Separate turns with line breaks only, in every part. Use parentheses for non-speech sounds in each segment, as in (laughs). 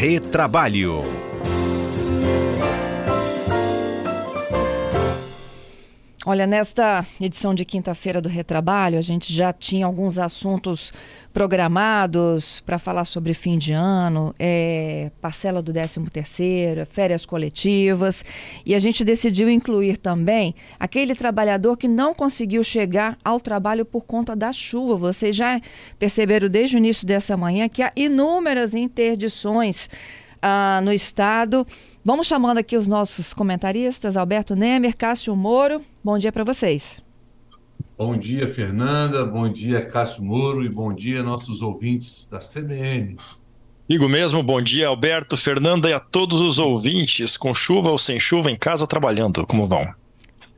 Retrabalho.
Olha, nesta edição de quinta-feira do Retrabalho, a gente já tinha alguns assuntos programados para falar sobre fim de ano, é, parcela do 13º, férias coletivas, e a gente decidiu incluir também aquele trabalhador que não conseguiu chegar ao trabalho por conta da chuva. Vocês já perceberam desde o início dessa manhã que há inúmeras interdições ah, no estado. Vamos chamando aqui os nossos comentaristas, Alberto Nemer, Cássio Moro. Bom dia para vocês.
Bom dia, Fernanda. Bom dia, Cássio Moro. E bom dia, nossos ouvintes da CBN.
Digo mesmo, bom dia, Alberto, Fernanda e a todos os ouvintes, com chuva ou sem chuva, em casa trabalhando. Como vão?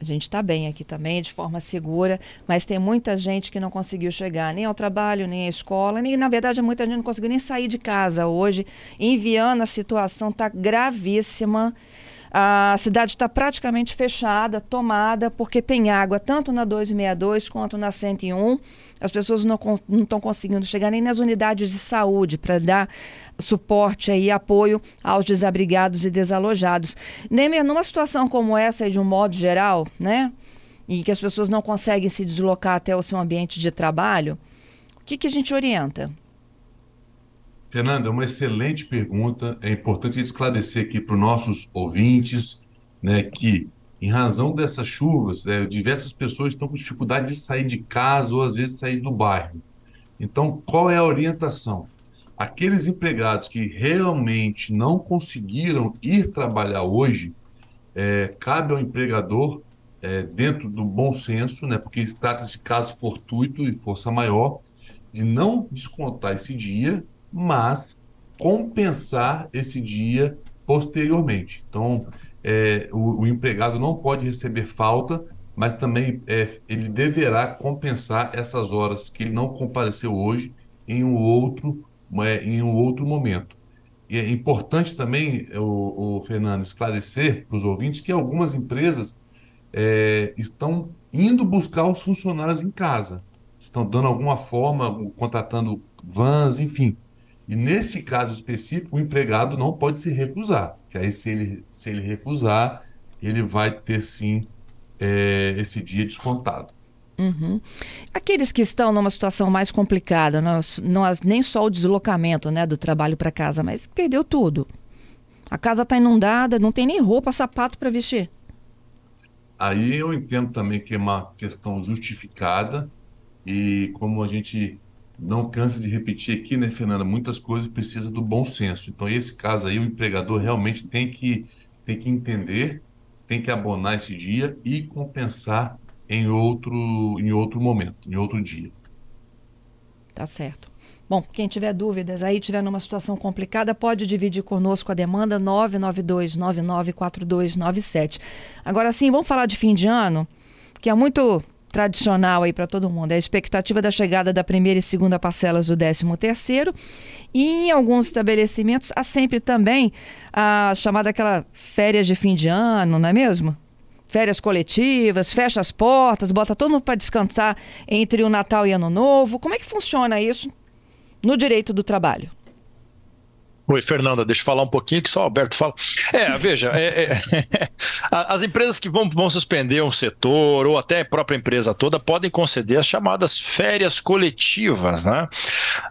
A gente está bem aqui também, de forma segura, mas tem muita gente que não conseguiu chegar nem ao trabalho, nem à escola, nem, na verdade, muita gente não conseguiu nem sair de casa hoje. Em Viana, a situação está gravíssima. A cidade está praticamente fechada, tomada, porque tem água tanto na 262 quanto na 101. As pessoas não estão conseguindo chegar nem nas unidades de saúde para dar suporte e apoio aos desabrigados e desalojados. Nem numa situação como essa, de um modo geral, né? E que as pessoas não conseguem se deslocar até o seu ambiente de trabalho, o que, que a gente orienta?
Fernanda, é uma excelente pergunta. É importante esclarecer aqui para os nossos ouvintes né, que, em razão dessas chuvas, né, diversas pessoas estão com dificuldade de sair de casa ou às vezes sair do bairro. Então, qual é a orientação? Aqueles empregados que realmente não conseguiram ir trabalhar hoje, é, cabe ao empregador, é, dentro do bom senso, né, porque trata-se de caso fortuito e força maior, de não descontar esse dia mas compensar esse dia posteriormente. Então, é, o, o, empregado não pode receber falta, mas também é, ele deverá compensar essas horas que ele não compareceu hoje em um outro, é, em um outro momento. E é importante também, o, o Fernando, esclarecer para os ouvintes que algumas empresas é, estão indo buscar os funcionários em casa, estão dando alguma forma, contratando vans, enfim, e nesse caso específico, o empregado não pode se recusar, que aí se ele, se ele recusar, ele vai ter sim é, esse dia descontado.
Uhum. Aqueles que estão numa situação mais complicada, não, não nem só o deslocamento né, do trabalho para casa, mas perdeu tudo. A casa está inundada, não tem nem roupa, sapato para vestir.
Aí eu entendo também que é uma questão justificada e como a gente não cansa de repetir aqui, né, Fernanda? Muitas coisas precisam do bom senso. Então, esse caso aí, o empregador realmente tem que, tem que entender, tem que abonar esse dia e compensar em outro, em outro momento, em outro dia.
Tá certo. Bom, quem tiver dúvidas aí, tiver numa situação complicada, pode dividir conosco a demanda 992994297. Agora sim, vamos falar de fim de ano, que é muito tradicional aí para todo mundo. É a expectativa da chegada da primeira e segunda parcelas do 13 terceiro. E em alguns estabelecimentos há sempre também a chamada aquela férias de fim de ano, não é mesmo? Férias coletivas, fecha as portas, bota todo mundo para descansar entre o Natal e Ano Novo. Como é que funciona isso no direito do trabalho?
Oi, Fernanda, deixa eu falar um pouquinho que só o Alberto fala. É, veja, é, é, (laughs) as empresas que vão, vão suspender um setor, ou até a própria empresa toda, podem conceder as chamadas férias coletivas, né?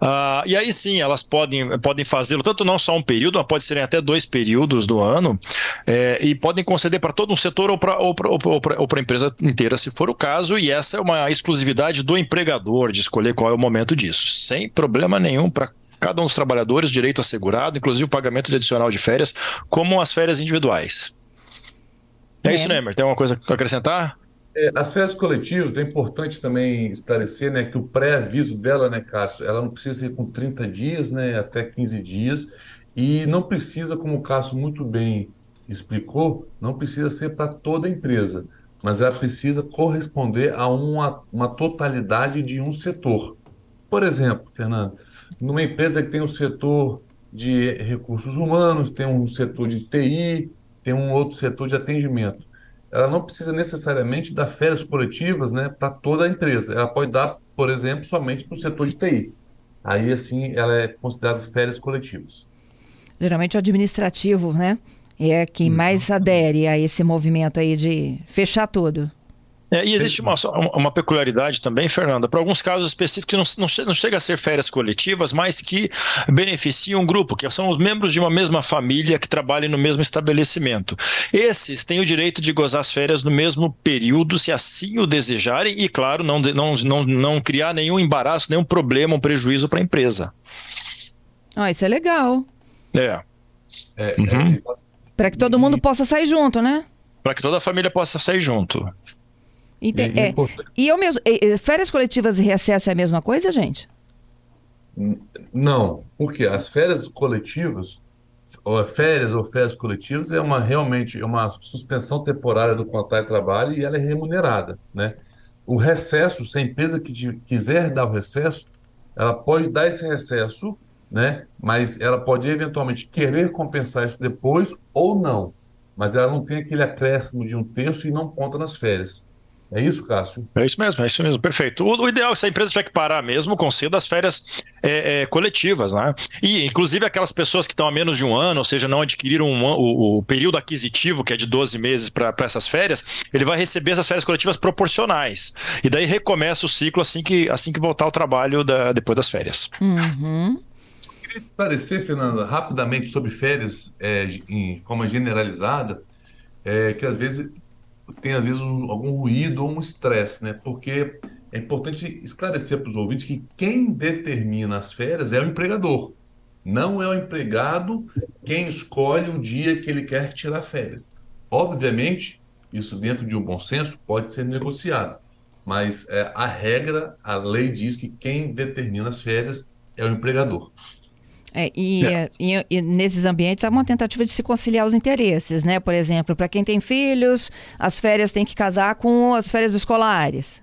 Ah, e aí sim, elas podem, podem fazê-lo, tanto não só um período, mas pode serem até dois períodos do ano, é, e podem conceder para todo um setor ou para a empresa inteira, se for o caso, e essa é uma exclusividade do empregador de escolher qual é o momento disso, sem problema nenhum para cada um dos trabalhadores direito assegurado, inclusive o pagamento de adicional de férias, como as férias individuais. É, é isso, Nemer? Tem alguma coisa a acrescentar?
É, as férias coletivas, é importante também esclarecer né, que o pré-aviso dela, né, Cássio, ela não precisa ser com 30 dias, né, até 15 dias, e não precisa, como o Cássio muito bem explicou, não precisa ser para toda a empresa, mas ela precisa corresponder a uma, uma totalidade de um setor. Por exemplo, Fernando, numa empresa que tem um setor de recursos humanos, tem um setor de TI, tem um outro setor de atendimento. Ela não precisa necessariamente dar férias coletivas né, para toda a empresa. Ela pode dar, por exemplo, somente para o setor de TI. Aí, assim, ela é considerada férias coletivas.
Geralmente o administrativo, né? É quem mais adere a esse movimento aí de fechar tudo.
É, e existe uma, uma peculiaridade também, Fernanda, para alguns casos específicos que não, não, chega a ser férias coletivas, mas que beneficiam um grupo, que são os membros de uma mesma família que trabalham no mesmo estabelecimento. Esses têm o direito de gozar as férias no mesmo período, se assim o desejarem, e, claro, não, não, não, não criar nenhum embaraço, nenhum problema, um prejuízo para a empresa.
Ah, isso é legal.
É.
é, uhum. é
para que todo mundo possa sair junto, né?
Para que toda a família possa sair junto.
E, é. e eu mesmo, férias coletivas e recesso é a mesma coisa, gente?
Não, porque as férias coletivas, ou férias ou férias coletivas é uma realmente é uma suspensão temporária do contrato de trabalho e ela é remunerada, né? O recesso, se a empresa que quiser dar o recesso, ela pode dar esse recesso, né? Mas ela pode eventualmente querer compensar isso depois ou não. Mas ela não tem aquele acréscimo de um terço e não conta nas férias. É isso, Cássio?
É isso mesmo, é isso mesmo, perfeito. O, o ideal é que se a empresa tiver que parar mesmo, conceda as férias é, é, coletivas, né? E, inclusive, aquelas pessoas que estão há menos de um ano, ou seja, não adquiriram um, o, o, período aquisitivo, que é de 12 meses para essas férias, ele vai receber essas férias coletivas proporcionais. E daí recomeça o ciclo assim que, assim que voltar ao trabalho da, depois das férias.
Uhum.
queria esclarecer, Fernanda, rapidamente sobre férias é, em forma generalizada, é, que às vezes tem às vezes um, algum ruído ou um estresse, né? Porque é importante esclarecer para os ouvintes que quem determina as férias é o empregador. Não é o empregado quem escolhe o dia que ele quer tirar férias. Obviamente, isso dentro de um bom senso pode ser negociado, mas é, a regra, a lei diz que quem determina as férias é o empregador.
É, e, é. E, e, nesses ambientes há uma tentativa de se conciliar os interesses, né? Por exemplo, para quem tem filhos, as férias têm que casar com as férias escolares.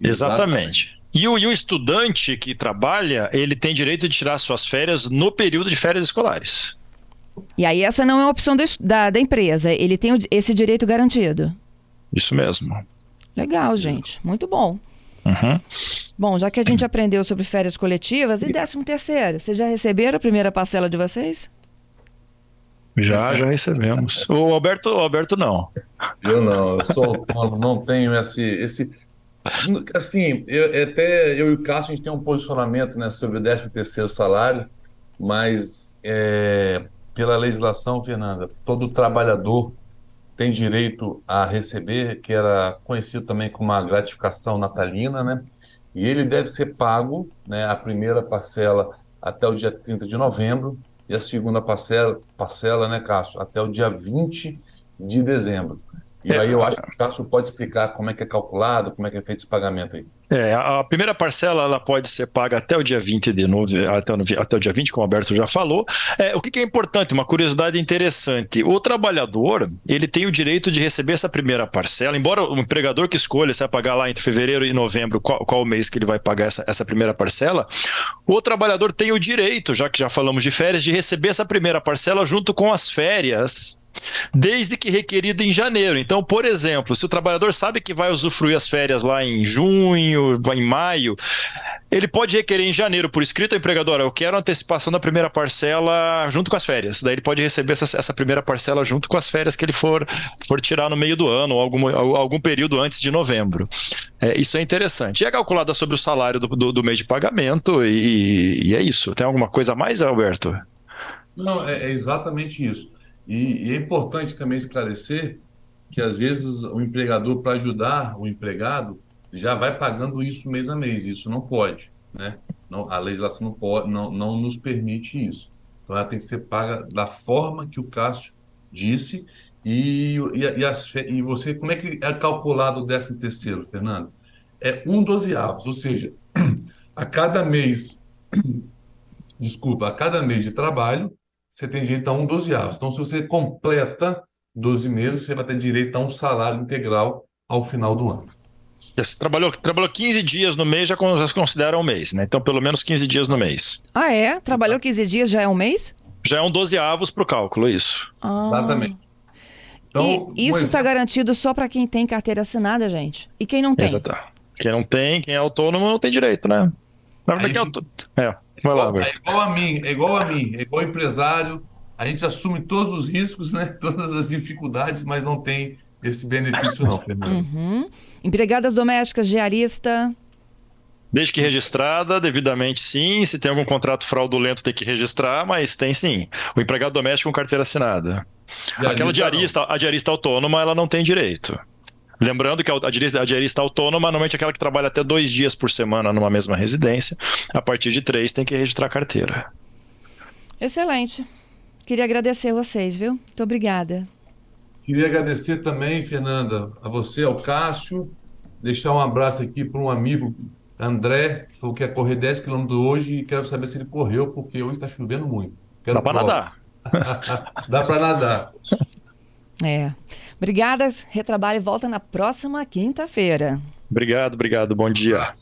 Exatamente. E o, e o, estudante que trabalha, ele tem direito de tirar suas férias no período de férias escolares.
E aí essa não é uma opção do, da, da empresa, ele tem esse direito garantido.
Isso mesmo.
Legal, gente. Muito bom.
Uhum.
Bom, já que a gente aprendeu sobre férias coletivas, e décimo terceiro? Vocês já receberam a primeira parcela de vocês?
Já, já recebemos. O Alberto, o Alberto não.
Eu não, eu sou autônomo, não tenho esse, esse assim, eu, até eu e o Cássio, a gente tem um posicionamento né, sobre o 13 terceiro salário, mas é, pela legislação, Fernanda, todo trabalhador tem direito a receber, que era conhecido também como uma gratificação natalina, né? E ele deve ser pago, né, a primeira parcela até o dia 30 de novembro e a segunda parcela, parcela né, Cássio, até o dia 20 de dezembro. E aí eu acho que o Cássio pode explicar como é que é calculado, como é que é feito esse pagamento aí.
É, a primeira parcela ela pode ser paga até o dia 20 de novembro, até, o, até o dia 20, como o Alberto já falou. É, o que, que, é importante, uma curiosidade interessante, o trabalhador, ele tem o direito de receber essa primeira parcela, embora o empregador que escolha se vai pagar lá entre fevereiro e novembro, qual, qual o mês que ele vai pagar essa, essa primeira parcela, o trabalhador tem o direito, já que já falamos de férias, de receber essa primeira parcela junto com as férias desde que requerido em janeiro. Então, por exemplo, se o trabalhador sabe que vai usufruir as férias lá em junho, em maio, ele pode requerer em janeiro por escrito ao empregador, eu quero antecipação da primeira parcela junto com as férias. Daí ele pode receber essa, essa primeira parcela junto com as férias que ele for, for tirar no meio do ano ou algum, algum período antes de novembro. É, isso é interessante. E é calculada sobre o salário do, do, do mês de pagamento e, e, é isso. Tem alguma coisa a mais, Alberto?
Não, é, é exatamente isso. E, e é importante também esclarecer que às vezes o empregador, para ajudar o empregado, já vai pagando isso mês a mês. Isso não pode, né? Não, a legislação não, pode, não, não nos permite isso. Então ela tem que ser paga da forma que o Cássio disse. E, e, e, as, e você, como é que é calculado o 13 terceiro, Fernando? É um dozeavos, ou seja, (clears throat) a cada mês, (clears throat) desculpa, a cada mês de trabalho, você tem direito a um dozeavos. Então, se você completa 12 meses, você vai ter direito a um salário integral ao final do ano.
Você trabalhou, trabalhou 15 dias no mês, já se considera um mês, né? Então, pelo menos 15 dias no mês.
Ah, é? Trabalhou 15 dias, já é um mês?
Já é um dozeavos para o cálculo, isso.
Ah.
Exatamente.
Então, e isso está garantido só para quem tem carteira assinada, gente? E quem não tem?
Exato. Quem não tem, quem é autônomo, não tem direito, né? Na verdade, é, é, vai lá,
é igual a mim, é igual a mim, é igual empresário. A gente assume todos os riscos, né? (laughs) Todas as dificuldades, mas não tem esse benefício, não, Fernando.
Uhum. Empregadas domésticas, diarista.
Desde que registrada, devidamente sim. Se tem algum contrato fraudulento, tem que registrar, mas tem sim. O empregado doméstico com carteira assinada. Diarista, Aquela diarista, a diarista autônoma, ela não tem direito. Lembrando que a diarista, autônoma normalmente é aquela que trabalha até dois dias por semana numa mesma residência. A partir de três tem que registrar a carteira.
Excelente. Queria agradecer a vocês, viu? Muito obrigada.
Queria agradecer também, Fernanda, a você, ao Cássio, deixar um abraço aqui para um amigo, André, que falou que ia correr 10 quilômetros hoje e quero saber se ele correu, porque hoje está chovendo muito. Quero (laughs)
Dá para nadar.
Dá para nadar.
É. Obrigada. Retrabalho volta na próxima quinta-feira.
Obrigado, obrigado. Bom dia.